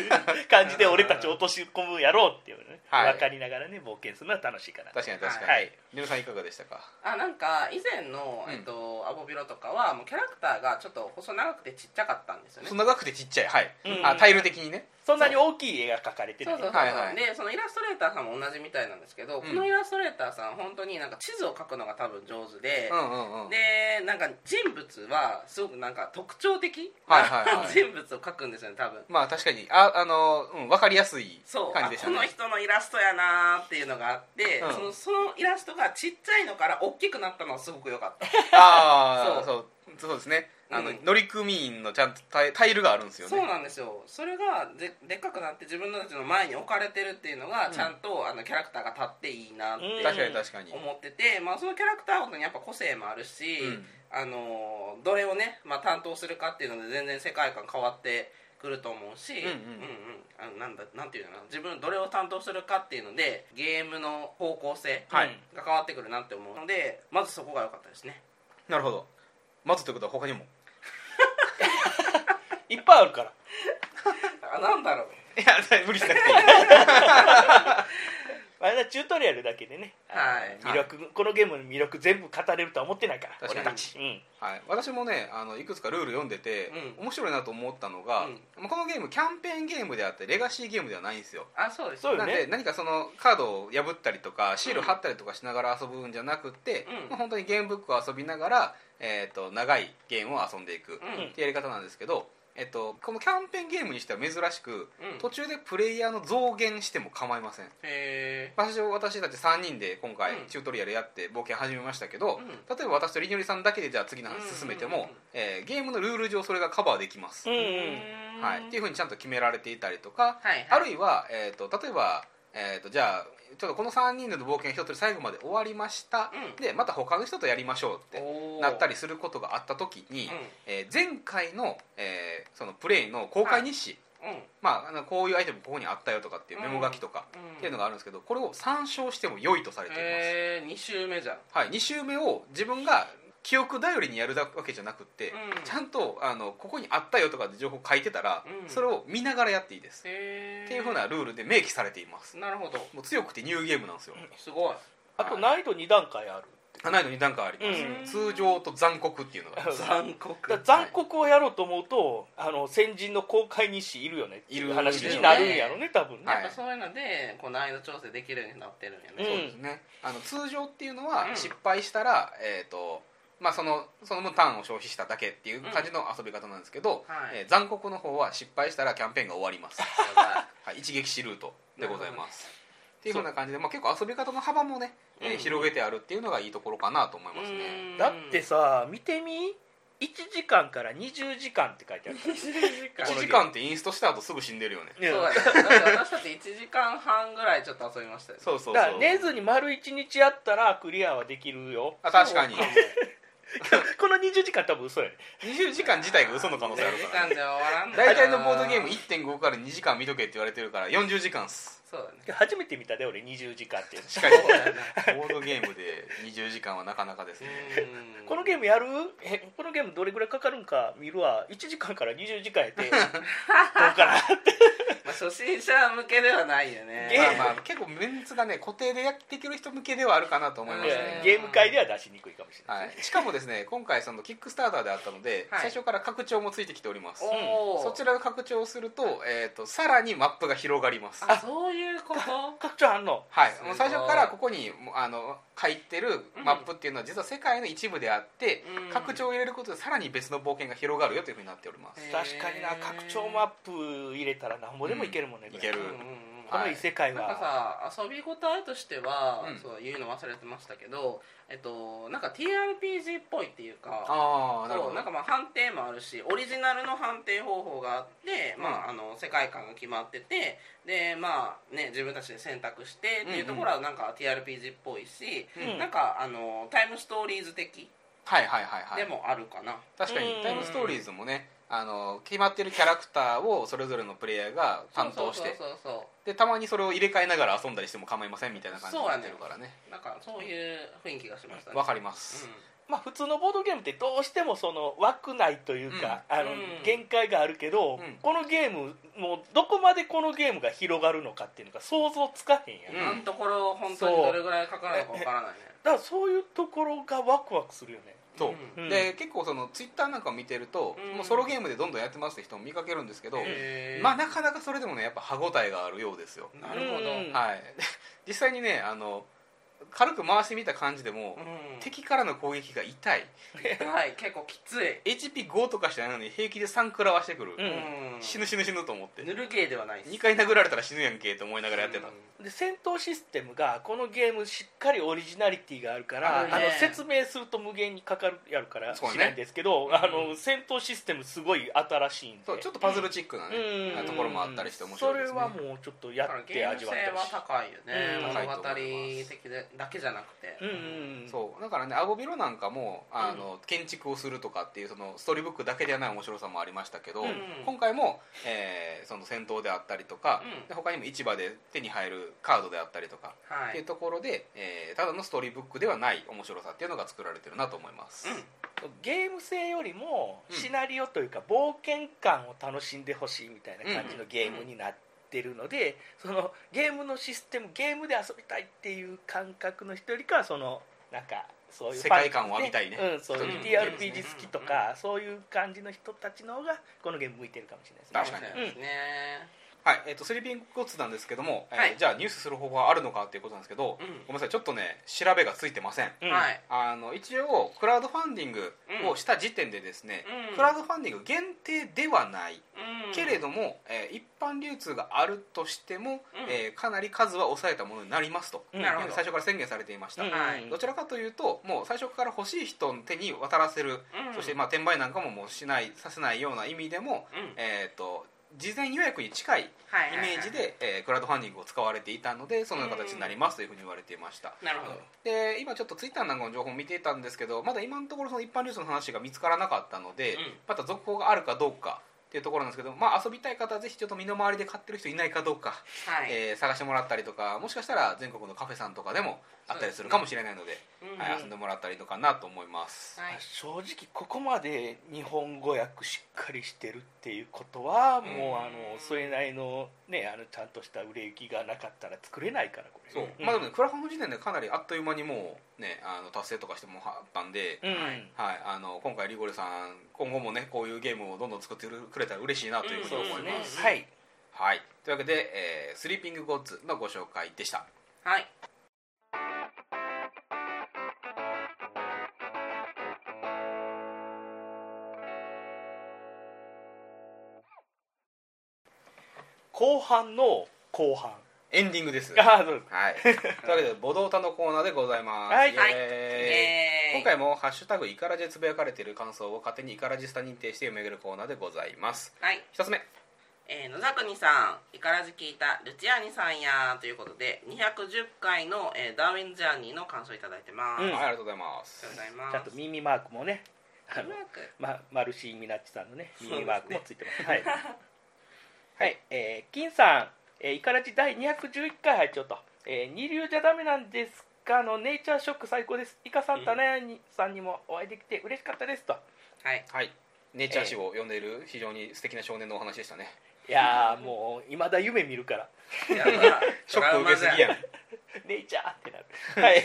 感じで俺たちを落とし込むやろうっていうのね、はい。分かりながらね冒険するのは楽しいかな確かに確かに、はい。リノさんいかがでしたか？あなんか以前の、うん。えっと、アボビロとかはもうキャラクターがちょっと細長くてちっちゃかったんですよね。そ長くてちっちゃい。はい、うん。あタイル的にね。そんなに大きい絵が描かれてない。そうそうそうそう、はいはい。でそのイラストレーターさんも同じみたいなんですけど、うん。このイラストレーターさん本当になんか地図を描くのが多分上手で、うんうんうんでなんか人物はすごくなんか特徴的？はいはいはい。[LAUGHS] 人物を描くんですよね多分。まあ確かにああの、うん、分かりやすい感じでしたね。この人のイラストやなーっていうのがあって、うん。そのそのイラストがちっちゃいのから大きくなったのはすごく良かった。ああそそうそうですね。あの、うん。乗組員のちゃんとタイタイルがあるんですよね。そうなんですよ。それがででっかくなって自分たちの前に置かれてるっていうのがうん。ちゃんと、あのキャラクターが立っていいなってうん。確かに確かに、思ってて、まあ、そのキャラクターごとにやっぱ個性もあるし、うんあのどれをね、まあ、担当するかっていうので全然世界観変わってくると思うし、うんうん。あのなんだなんていうのかな。自分どれを担当するかっていうのでゲームの方向性はい。が変わってくるなって思う。のでまずそこが良かったですね。なるほど。待つということは他にも？[LAUGHS] いっぱいあるから。あなんだろう。いや無理しなくていい [LAUGHS] まだチュートリアルだけでね、はい。魅力、このゲームの魅力全部語れるとは思ってないから確かに。俺たち、うん。はい、私もねあのいくつかルール読んでて、うん。面白いなと思ったのが、うん。まあこのゲームキャンペーンゲームであってレガシーゲームではないんですよ。あそうですなんで何かそのカードを破ったりとかシール貼ったりとかしながら遊ぶんじゃなくって、うん。まあ、本当にゲームブックを遊びながら、えー、と長いゲームを遊んでいくっうんてやり方なんですけど、えっと、このキャンペーンゲームにしては珍しくうん。途中でプレイヤーの増減しても構いません。へ私私たち3人で今回うん。チュートリアルやって冒険始めましたけど、うん。例えば私とりにょりさんだけでじゃあ次の話進めても、うんうんうんえーゲームのルール上それがカバーできます、うんえはい、っていうふうにちゃんと決められていたりとか、はい。あるいは、えー、と例えば、えー、とじゃあちょっとこの3人での冒険一つ最後まで終わりました、うん。でまた他の人とやりましょうってなったりすることがあった時に、うえー前回の,、えーそのプレイの公開日誌、んうん。まあ、こういうアイテムここにあったよとかっていうメモ書きとかうん。っていうのがあるんですけどこれを参照しても良いとされています、へえ2週目じゃん。はい、2週目を自分が記憶頼りにやるわけじゃなくって、うん。ちゃんとあのここにあったよとかって情報書いてたら、うん。それを見ながらやっていいです、っていうふうなルールで明記されています。なるほど。もう強くてニューゲームなんですよ、すごい。あと難易度2段階ある難易度2段階あります、うん。通常と残酷っていうのが [LAUGHS] 残酷。残酷をやろうと思うと、あの先人の公開日誌いるよねっていう話になるんやろね多分ね、はい。やっぱそういうのでこう難易度調整できるようになってるんやうんね。そうですね。あの通常っていうのはうん。失敗したら、えーとまあ、そのその分ターンを消費しただけっていう感じの遊び方なんですけど、はい。えー残酷の方は失敗したらキャンペーンが終わります、やばはい、一撃死ルートでございます。っていうふうな感じで、まあ、結構遊び方の幅もね、えーうん広げてあるっていうのがいいところかなと思いますね。うん。だってさ見てみ？1時間から20時間って書いてある。から1時間ってインストした後すぐ死んでるよね。ねそうだ私だって1時間半ぐらいちょっと遊びましたよ。そうそうそう。だから寝ずに丸1日やったらクリアはできるよ。あ確かに。そう [LAUGHS] この20時間多分嘘やね。20時間自体が嘘の可能性あ2時るから。間で終わらん大体のボードゲーム1.5から2時間見とけって言われてるから40時間っすそうだね。初めて見たで俺20時間っていうの。しかに [LAUGHS] ボードゲームで20時間はなかなかですね。うん。このゲームやる？えこのゲームどれぐらいかかるんか？見るわ。1時間から20時間やって。[LAUGHS] どうかな [LAUGHS] まあ初心者向けではないよね。ゲーム。まあまあ結構メンツがね固定でやっていける人向けではあるかなと思いますね。ゲーム界では出しにくいかもしれない、はい、しかもですね今回そのキックスターターであったので、はい。最初から拡張もついてきております。そちらが拡張すると,、えー、とさらにマップが広がります。あそういうこと？拡張あんの？はい。もう最初からここにもうあの書いてるマップっていうのは実は世界の一部であって、うん。拡張を入れることでさらに別の冒険が広がるよというふうになっております、確かにな拡張マップ入れたらなんぼでもいけるもんね、いける。うんうんうんこの異世界なんは、かさ遊び応えとしては、うん。そう言うの忘れてましたけど、えっと、なんか TRPG っぽいっていうかああなるほど。そうなんかまあ判定もあるしオリジナルの判定方法があって、うん。まあ、あの世界観が決まっててでまあね自分たちで選択してっていうところはなんか TRPG っぽいし、うん。なんかあのタイムストーリーズ的はいはいはいはい。でもあるかな、確かにうん。タイムストーリーズもねあの決まってるキャラクターをそれぞれのプレイヤーが担当して。そうそうそうそうでたまにそれを入れ替えながら遊んだりしても構いませんみたいな感じになってるからね。なんかそういう雰囲気がしましたね。わかります、まあ、普通のボードゲームってどうしてもその枠内というか、あのうん。限界があるけど、うん。このゲームもうどこまでこのゲームが広がるのかっていうのが想像つかへんやん、うん。ところ本当にどれぐらいかかるのかわからないね。からそういうところがワクワクするよねそう。うん。で結構そのツイッターなんかを見てると、うん。もうソロゲームでどんどんやってますって人も見かけるんですけど、まあなかなかそれでもねやっぱ歯応えがあるようですよ、なるほど、うん。はい。実際にねあの軽く回してみた感じでも、うん。敵からの攻撃が痛い。はい結構きつい。HP5 とかしてないのに平気で3食らわしてくる、うん。うん死ぬ死ぬ死ぬと思って。ぬるゲーではないです。2回殴られたら死ぬやんけと思いながらやってた、で戦闘システムがこのゲームしっかりオリジナリティがあるからあ、あるねの説明すると無限にかかるやるからそうね。しないんですけど、あの戦闘システムすごい新しいんで。そうちょっとパズルチックなね、うん。ところもあったりして面白いですね。それはもうちょっとやってだからゲーム味わってほしい高いよね、うん。物語的でだけじゃなくて、うんうんうん。そう。だからねアゴビロなんかもあの、建築をするとかっていうそのストーリーブックだけではない面白さもありましたけど、うん。今回も、えーその戦闘であったりとか、うん。で他にも市場で手に入るカードであったりとか、はい。っていうところで、えーただのストーリーブックではない面白さっていうのが作られてるなと思います、うん。ゲーム性よりもうん。シナリオというか冒険感を楽しんでほしいみたいな感じのゲームになっってるのでそのゲームのシステムゲームで遊びたいっていう感覚の人よりかはそのなんかそういう世界観を浴びたいね。うん、そういううん。TRPG 好きとかそういう感じの人たちの方がこのゲーム向いてるかもしれないですね。確かに。そうですねはい、えっ、とスリーピングツなんですけども、えーはい。じゃあニュースする方法はあるのかっていうことなんですけど、うん。ごめんなさいちょっとね調べがついてません。うん。はい。あの一応クラウドファンディングをした時点でですね、うん。クラウドファンディング限定ではない、うん。けれども、えー一般流通があるとしても、うん。えーかなり数は抑えたものになりますと、うん。なるほど。最初から宣言されていました、うん。はい。どちらかというともう最初から欲しい人の手に渡らせる、うん。そしてまあ転売なんかももうしないさせないような意味でも、うん。えー、と事前予約に近いはいイメージで、えークラウドファンディングを使われていたのでそのような形になりますというふうに言われていました、なるほど。で今ちょっとツイッターなんかの情報を見ていたんですけどまだ今のところその一般ニュースの話が見つからなかったので、うん。また続報があるかどうかっていうところなんですけど、まあ、遊びたい方はぜひちょっと身の回りで買ってる人いないかどうか、はい。えー探してもらったりとかもしかしたら全国のカフェさんとかでもあったりするかもしれないのでうん。はい、遊んでもらったりとかなと思います、はい。正直ここまで日本語訳しっかりしてるっていうことはもううんあのそれなりのねあのちゃんとした売れ行きがなかったら作れないからこれ。そう、ん。まあでもねクラファンの時点でかなりあっという間にもうねあの達成とかしてもあったんで、うん。はいはい、あの今回リゴレさん今後もねこういうゲームをどんどん作ってくれたら嬉しいなというふうに思います、うん。はい。はい、というわけで、えースリーピングゴッズのご紹介でした。はい後半の後半。エンディングです。[LAUGHS] あそうです。はい、というわけでボドータのコーナーでございます、はい。イエーイ。えー今回も「ハッシュタグイカラジ」でつぶやかれている感想を勝手にイカラジスタ認定して読み上げるコーナーでございます。はい。一つ目。えー野沢国さん「イカラジ聞いたルチアーニさんや」ということで210回の、えーダーウィン・ジャーニーの感想いただいてます、うんはい、ありがとうございます。ありがとうございます。ちゃんと耳マークもねあのうまくまマルシー・ミナッチさんのね。耳マークもついてます。はい、[LAUGHS] はい。えー金さん、えー、イカラジ第211回拝聴と、えー二流じゃダメなんですか？のネイチャーショック最高です。イカさんとナヤニさんにもお会いできて嬉しかったですと。はい。はい。ネイチャー誌を読んでいる非常に素敵な少年のお話でしたね。いやーもういまだ夢見るから。[LAUGHS] ショック受けすぎやん [LAUGHS] ネイチャーってなる。はい。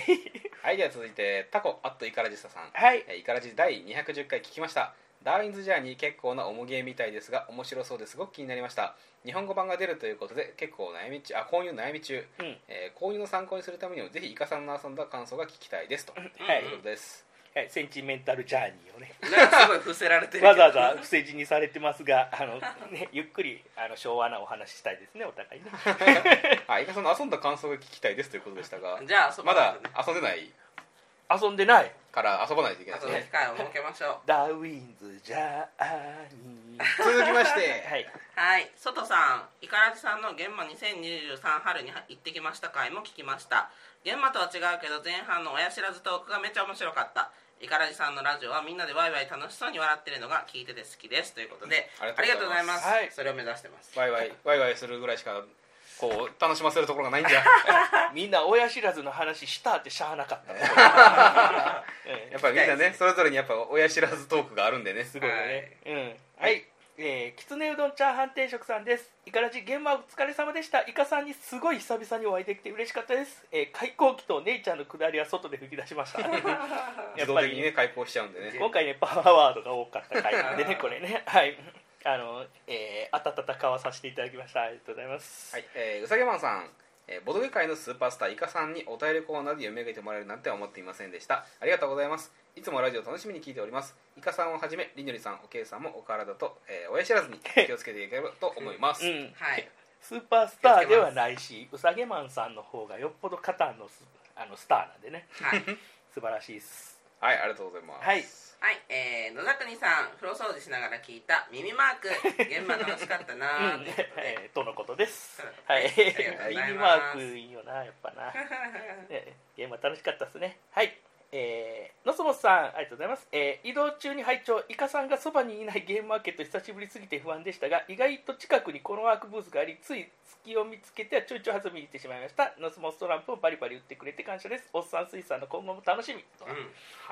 はい。では続いてタコアットイカラジスタさん。はい。えーイカラジ第210回聞きましたダーウィンズ・ジャーニー結構な重ゲーみたいですが面白そうです。ごく気になりました。日本語版が出るということで結構悩み中あ購入悩み中、うん。えー購入の参考にするためにもぜひイカさんの遊んだ感想が聞きたいですと、はいということです。はい、センチメンタルジャーニーをね。なんかすごい伏せられてる。けどわざわざ伏せ字にされてますがあの、ね、[LAUGHS] ゆっくりあの昭和なお話ししたいですねお互いね。[LAUGHS] はいイカさんの遊んだ感想が聞きたいですということでしたがじゃあそまだね遊んでない？遊んでないから遊ばないといけないですね機会を設けましょう。[LAUGHS] ダーウィンズ・ジャーニー。続きまして。[LAUGHS] はい。はい、外さん、イカラジさんの現場2023春に行ってきました回も聞きました。現場とは違うけど前半の親知らずトークがめちゃ面白かった。イカラジさんのラジオはみんなでワイワイ楽しそうに笑ってるのが聞いてて好きです。ということで、ありありがとうございます。はい。それを目指してます。ワイワイワイワイするぐらいしかこう楽しませるところがないんじゃ。[LAUGHS] みんな親知らずの話したってしゃあなかったええ [LAUGHS] やっぱりみんなねそれぞれにやっぱ親知らずトークがあるんでねすごいよね、うん。はい。えー、きつねうどんチャーハン定食さんです。いからじ現場お疲れ様でした。イカさんにすごい久々にお会いできて嬉しかったです、えー、開口機と姉ちゃんのくだりは外で吹き出しました。[LAUGHS] や自動的にね開口しちゃうんでね。今回ねパワーワードが多かった回なんでねこれね。はいあの、えー、あたたたかわさせていただきました。ありがとうございます。はい、えー、うさぎマンさん、えー、ボドゲ界のスーパースターイカさんにお便りコーナーで読み上げてもらえるなんて思っていませんでした。ありがとうございます。いつもラジオ楽しみに聞いております。イカさんをはじめりのりさんおけいさんもお体と、えー、親知らずに気をつけていければと思います、うん。はい。スーパースターではないしうさげマンさんの方がよっぽどカタンのスあのスターなんでね。はい。[LAUGHS] 素晴らしいですはいありがとうございます。はい。はい、えー、野田国さん、風呂掃除しながら聞いた耳マーク、[LAUGHS] 現場楽しかったなうんーえーとのことです。うんはい。ありがとうございます。ミニマークいいよなやっぱな。[LAUGHS] ねゲームは楽しかったですね。はいえー、のそもさんありがとうございます、えー移動中に拝聴イカさんがそばにいないゲームマーケット久しぶりすぎて不安でしたが意外と近くにこのワークブースがありつい隙を見つけてはちょいちょい遊びに行ってしまいました。ノスモストランプをバリバリ売ってくれて感謝です。おっさん水産の今後も楽しみとうん。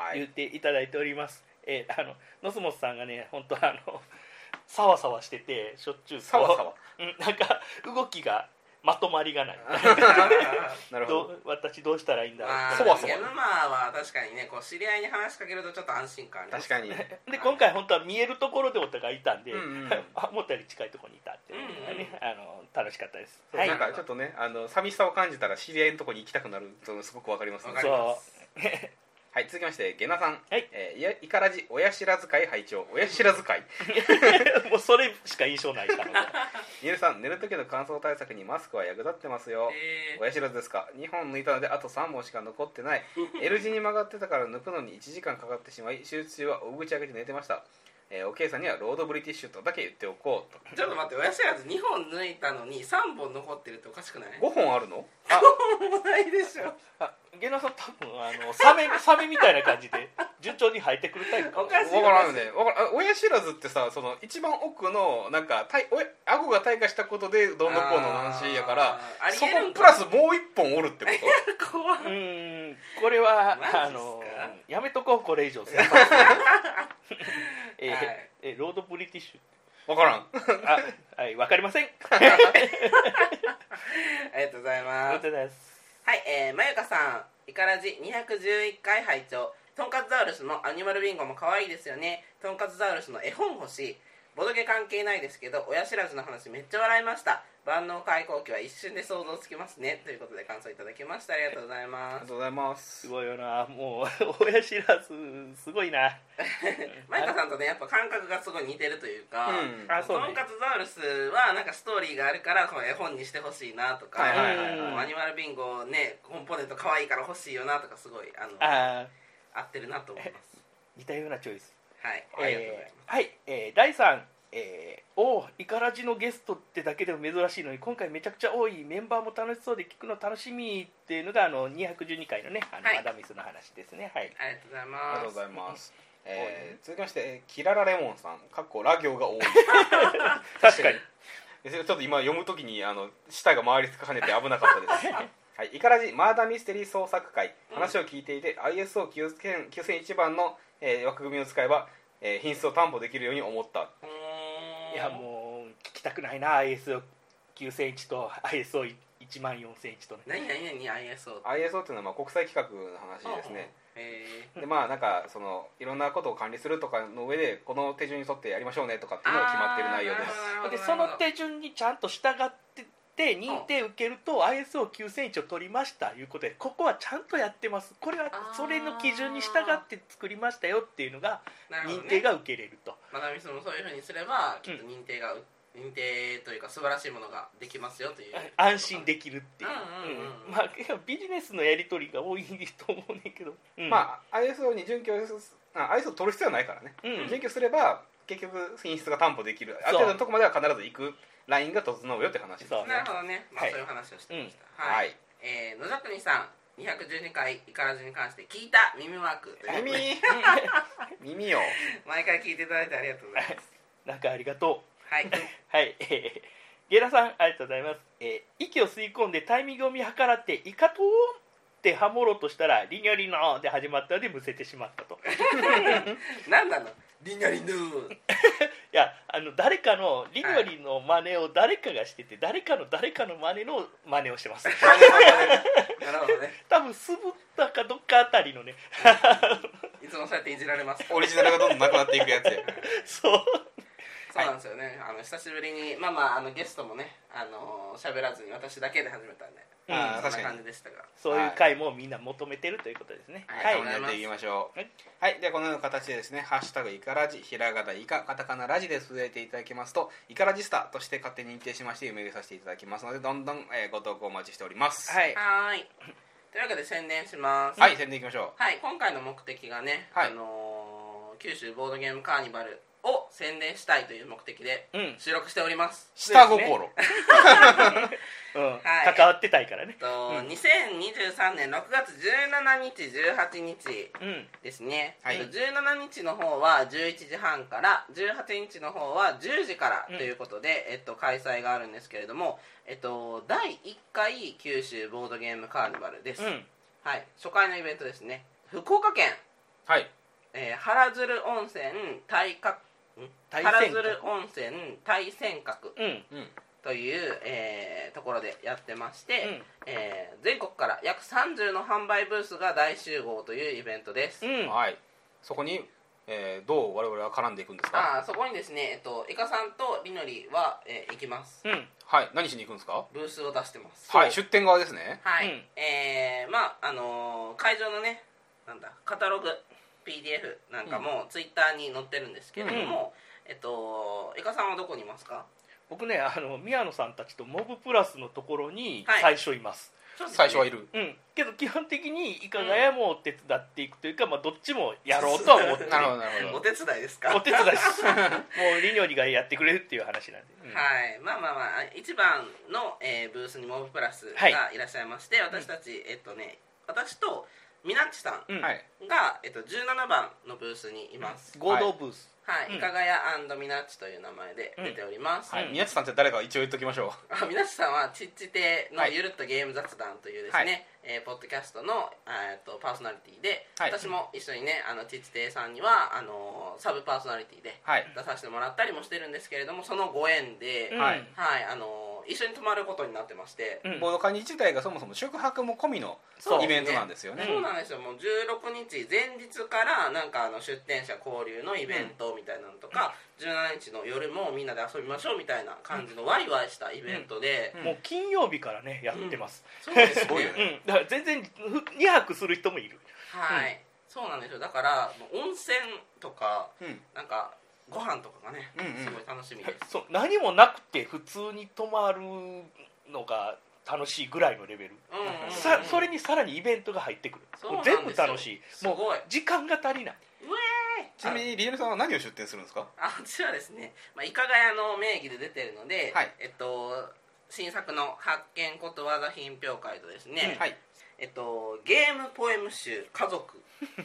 はい。言っていただいております、えーあのノスモスさんがね本当あのさわさわしててしょっちゅうさわさわうんなんか動きがまとまりがない。[LAUGHS] なるほど。私どうしたらいいんだろう。まあ、そわそわゲムマーは確かにねこう知り合いに話しかけるとちょっと安心感あります確かに。[LAUGHS] で今回本当は見えるところでお互いいたんで、うんうん。あ思ったより近いところにいたっていうのがね、うんあの楽しかったです。そうはい。なんかちょっとねあの寂しさを感じたら知り合いのところに行きたくなるとすごくわかりますね。わかりますはい続きましてゲナさん、はい。えーいやイカラジ親知らず会拝聴。親知らず会。[LAUGHS] もうそれしか印象ないから。[LAUGHS] ニエルさん寝る時の乾燥対策にマスクは役立ってますよ。えー。親知らずですか。2本抜いたのであと3本しか残ってない。[LAUGHS] L 字に曲がってたから抜くのに1時間かかってしまい手術中は大口開けて寝てました、えーおけいさんにはロードブリティッシュとだけ言っておこうと。ちょっと待って親知らず2本抜いたのに3本残ってるっておかしくない？5本あるの？あもないでしょ。あゲナさん多分あのサメ [LAUGHS] サメみたいな感じで順調に生えてくるタイプかも。おかしい分からんよね。わからん。あ親知らずってさその一番奥のなんかたいお顎が退化したことでどんどんこうの話やからそこプラスもう一本おるってこと。[LAUGHS] 怖うーんこれはあのやめとこうこれ以上えー [LAUGHS] はい。えーロードブリティッシ分からん。ュあはいわかりません。あありがとうございります。がとうございますはい、えー、まゆかさん、いからじ211回拝聴とんかつザウルスのアニマルビンゴも可愛いですよね。とんかつザウルスの絵本欲しい。ボドゲ関係ないですけど、親知らずの話めっちゃ笑いました。万能開口期は一瞬で想像つきますね。ということで感想いただきました。ありがとうございあります。がとうございます。すごいよな。もう親知らずすごいな。まゆかさんとね、やっぱ感覚がすごい似てるというか、うん。あそうね。とんかつザウルスはなんかストーリーがあるからこの絵本にしてほしいなとか、はいはいはいもうアニマルビンゴねコンポーネント可愛いから欲しいよなとかすごいあのあ合ってるなと思います。ー似たようなチョイス。はい、ありがとうございます。えーはい、えー、第3、えー、おおイカラジのゲストってだけでも珍しいのに今回めちゃくちゃ多いメンバーも楽しそうで聞くの楽しみっていうのがあの212回のねあの、はい。マダミスの話ですね。はい。ありがとうございあります。がとうございますえー続きましてえーキララレモンさん。かっこラ行が多い。[LAUGHS] 確かに。でちょっと今読むときにあの舌が回りかねて危なかったです。[LAUGHS] はい、イカラジマーダーミステリー創作会。話を聞いていて、ISO9001 番の、えー枠組みを使えば、えー品質を担保できるように思った。うーんいやもう聞きたくないな ISO9001 と ISO14001 とね。何何何 ISO ISO っていうのはまあ国際規格の話ですね。へでまあなんかそのいろんなことを管理するとかの上でこの手順に沿ってやりましょうねとかっていうのが決まっている内容です。でその手順にちゃんと従ってて認定受けると ISO9001 を取りましたいうことでここはちゃんとやってます。これはそれの基準に従って作りましたよっていうのが認定が受けれると。マダミスもそういうふうにすればきっと認定が、認定というか素晴らしいものができますよという安心できるっていう。うんうんうんうん。まあビジネスのやり取りが多いと思うねんけど、うん。まあ ISO に準拠あ ISO 取る必要はないからね、うん。準拠すれば結局品質が担保できる。あるそう。程度のとこまでは必ず行くラインが整うよって話ですね。なるほどね、まあ、はい。そういう話をしてました、はい、えー、野崎さん212回イカラジに関して聞いた耳マーク耳。[LAUGHS] 耳よ毎回聞いていただいてありがとうございます。なんかありがとう。はい。はい、えー、ゲラさんありがとうございます、えー息を吸い込んでタイミングを見計らってイカとーってハモろうとしたらリニョリノーで始まったのでむせてしまったと。[LAUGHS] 何なの？リニャリヌー [LAUGHS] いやあの誰かのリニョリの真似を誰かがしてて誰かの誰かの真似の真似をしてます。なるほどね。[LAUGHS] 多分酢豚かどっかあたりのね。いつもそうやっていじられます。[LAUGHS] オリジナルがどんどんなくなっていくやつや。そう。そうなんですよね、あの久しぶりにまあまああのゲストもねあの喋らずに私だけで始めたんで、うん確かに。そんな感じでしたが。そういう回もみんな求めてるということですね。はいはい、はい、やっていきましょう。はい。はい、ではこのような形でですね「ハッシュタグイカラジ」ひらがなイカカタカナラジで添えていただきますとイカラジスタとして勝手に認定しまして読み上げさせていただきますのでどんどん、えーご投稿お待ちしております。はい。はーい。というわけで宣伝します。はい、宣伝いきましょはい、今回の目的がね、はい。あのー九州ボードゲームカーニバルを宣伝したいという目的でうん、収録しております。う下心、うん。はい。関わってたいからね。と、うん。2023年6月17日18日うん。ですね、はい。えっと17日の方は11時半から18日の方は10時からうん。ということで、えっと、開催があるんですけれども、えっと、第1回九州ボードゲームカーニバルです、うん。はい、初回のイベントですね。福岡県。はい。えー、原鶴温泉大花対原戦鶴温泉対戦閣という、えーところでやってまして、うん。えー全国から約30の販売ブースが大集合というイベントです、うん。はい。そこに、えーどう我々は絡んでいくんですか？あーそこにですね、えっと、イカさんとりのりは、えー行きます。うん。はい。何しに行くんですか？ブースを出してます。はい。出店側ですね。はい、うん。えーまああのー会場のねなんだカタログ PDF なんかもツイッターに載ってるんですけれども、えっとイカさんはどこにいますか？僕ねあの宮野さんたちとモブプラスのところにはい。最初います、最初はいる。うん。けど基本的にいかがやも手伝っていくというか、まあ、どっちもやろうとは思ってる。[LAUGHS] なるほどなるほど。お手伝いですか？お手伝いです。[LAUGHS] もうリニョリがやってくれるっていう話なんで、うんはい、まあまあまあ一番の、えーブースにモブプラスはい。がいらっしゃいまして、私たち、えっとね私とみなっちさんうん。はい。が、えっと、17番のブースにいます、合同ブース、はい、うん。いかがやみなっちという名前で出ております、はい。うん宮地さんって誰か一応言っときましょあみなっちさんはちっち亭のはい。ゆるっとゲーム雑談というですね、はい。えーポッドキャストの、えー、とパーソナリティで、はい。私も一緒にねあのちっち亭さんにはあのサブパーソナリティでうはい。出させてもらったりもしてるんですけれどもそのご縁で、うん。はい。はいあの一緒に泊まることになってまして、うん。ボードカニ自体がそもそも宿泊も込みのイベントなんですよね。そうなんですよ。もう16日前日からなんかあの出店者交流のイベントみたいなのとか、17日の夜もみんなで遊びましょうみたいな感じのワイワイしたイベントで、うん。もう金曜日からねやってます、そうですすごいようん。ねだから全然2泊する人もいる。はい、そうなんですよ。だから温泉とかうん。なんかご飯とかがね、うんうん。すごい楽しみです。[LAUGHS] そう何もなくて普通に泊まるのが楽しいぐらいのレベル、うんうんうんさそれにさらにイベントが入ってくる。もうそうなんですよ。全部楽しい。すごい。もう時間が足りない。うえちなみにリエルさんは何を出店するんですか？あ私はですね、まあ、いかがやの名義で出てるので、はい。えっと新作の発見ことわざ品評会とですね、はいえっと、ゲームポエム集「家族」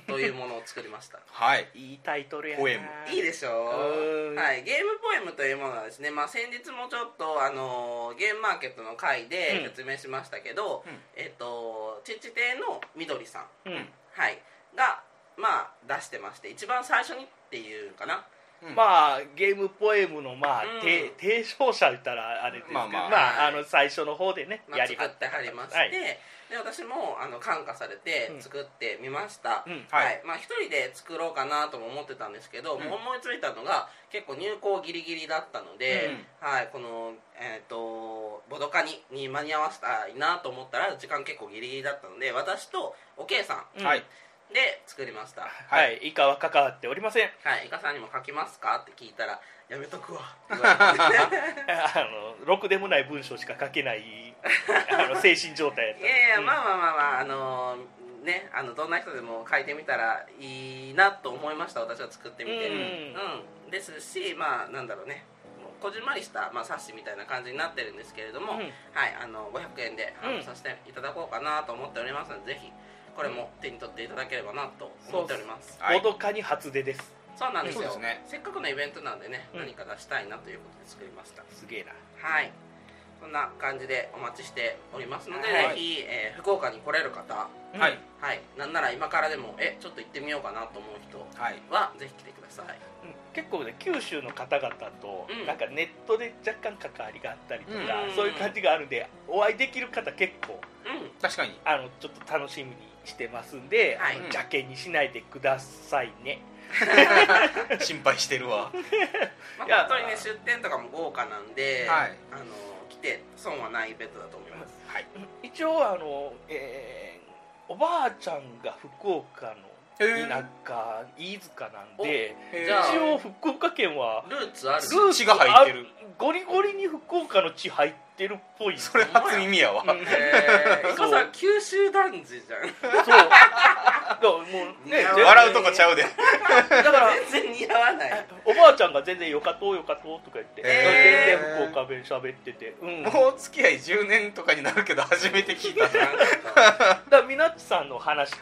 というものを作りました。[LAUGHS] はい。いいタイトルやな。ポエム。いいでしょう。ん。はい、ゲームポエムというものはですね、まあ、先日もちょっとあのゲームマーケットの回でうん。説明しましたけど、うん。えっとちっち亭のみどりさん、うん。はい、が、まあ、出してまして一番最初にっていうかな。うん。まあゲームポエムのまあ、うん。提提唱者言ったらあれですけどまあまあ。まあ、あの最初の方でね、まあ、やり作ってはりまして、はいで私もあの感化されてうん。作ってみました、うんはい。はい。まあ、一人で作ろうかなとも思ってたんですけど、うん。思いついたのが結構入校ギリギリだったので、はい、この、えー、とボドカニに間に合わせたいなと思ったら時間結構ギリギリだったので私とおけいさうん。はい。んで作りました。はい、以下は関わっておりません。はい、イカさんにも書きますか？って聞いたらやめとくわ。[LAUGHS] [LAUGHS] あのろくでもない文章しか書けない [LAUGHS] あの精神状態やったいやいや、うん。まあまあまあまああのねあのどんな人でも書いてみたらいいなと思いました。私は作ってみて。うん。うん。ですしまあなんだろうね。こじんまりした、まあ、冊子みたいな感じになってるんですけれども、うん。はい。あの500円で販売させていただこうかなと思っておりますので、ぜひこれも手に取っていただければなと思っております。はい。ボドカに初出です。そうなんですよ。ね。せっかくのイベントなんでね、うん。何か出したいなということで作りました。すげえな。はい。そんな感じでお待ちしておりますので、はい。ぜひ、えー福岡に来れる方。はい。はい。なんなら今からでもえちょっと行ってみようかなと思う人はい。はぜひ来てください。うん。結構ね九州の方々とうん。なんかネットで若干関わりがあったりとか、うん。そういう感じがあるんでお会いできる方結構うん。確かに。あのちょっと楽しみにしてますんで、はい。あの邪険にしないでくださいね。[LAUGHS] 心配してるわ。まあ、いや本当にね出店とかも豪華なんで、はい。あの来て損はないイベントだと思います。はい。一応あの、えーおばあちゃんが福岡のへ田舎飯塚なんで一応福岡県はルーツある。ルーツが入ってる。ゴリゴリに福岡の地入ってるっぽい。それ初耳やわ。うん。そう。さん九州男児じゃん。そう。だからもうね笑うとこちゃうで。だから全然似合わない。おばあちゃんが全然よかとうよかとうとか言って、へー。全然福岡弁喋ってて、うん、もう付き合い10年とかになるけど初めて聞いたな。んからみなっちさんの話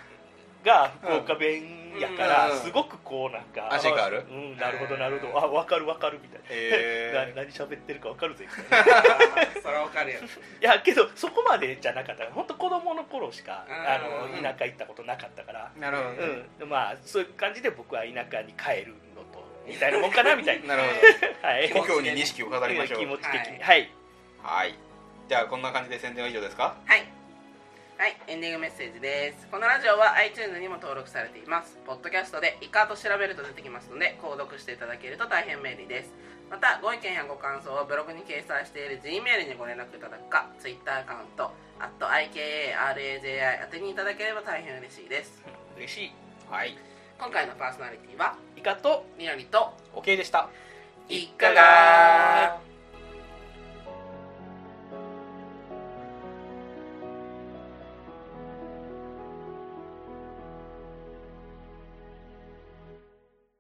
が福岡弁やから、うん。すごくこうなんか味がある？うんなるほどなるほど。あ分かる分かるみたいな、へー。[LAUGHS] な何喋ってるか分かるぜみたいな。い [LAUGHS] それはわかるよや [LAUGHS] けどそこまでじゃなかった。本当子供の頃しかうん。あの田舎行ったことなかったから、なるほどね。うん、まあそういう感じで僕は田舎に帰るのとみたいなもんかなみたいな。なるはい。ほど故郷に錦を飾りましょう。気持ち的に。ははい。はい。じゃあこんな感じで宣伝は以上ですか？はいはいエンディングメッセージです。このラジオは iTunes にも登録されています。ポッドキャストでイカと調べると出てきますので購読していただけると大変便利です。またご意見やご感想をブログに掲載している G メールにご連絡いただくか Twitter アカウント @IKARAJI 宛てにいただければ大変嬉しいです。嬉しい。はい。今回のパーソナリティはイカとみのりと OK でした。いかが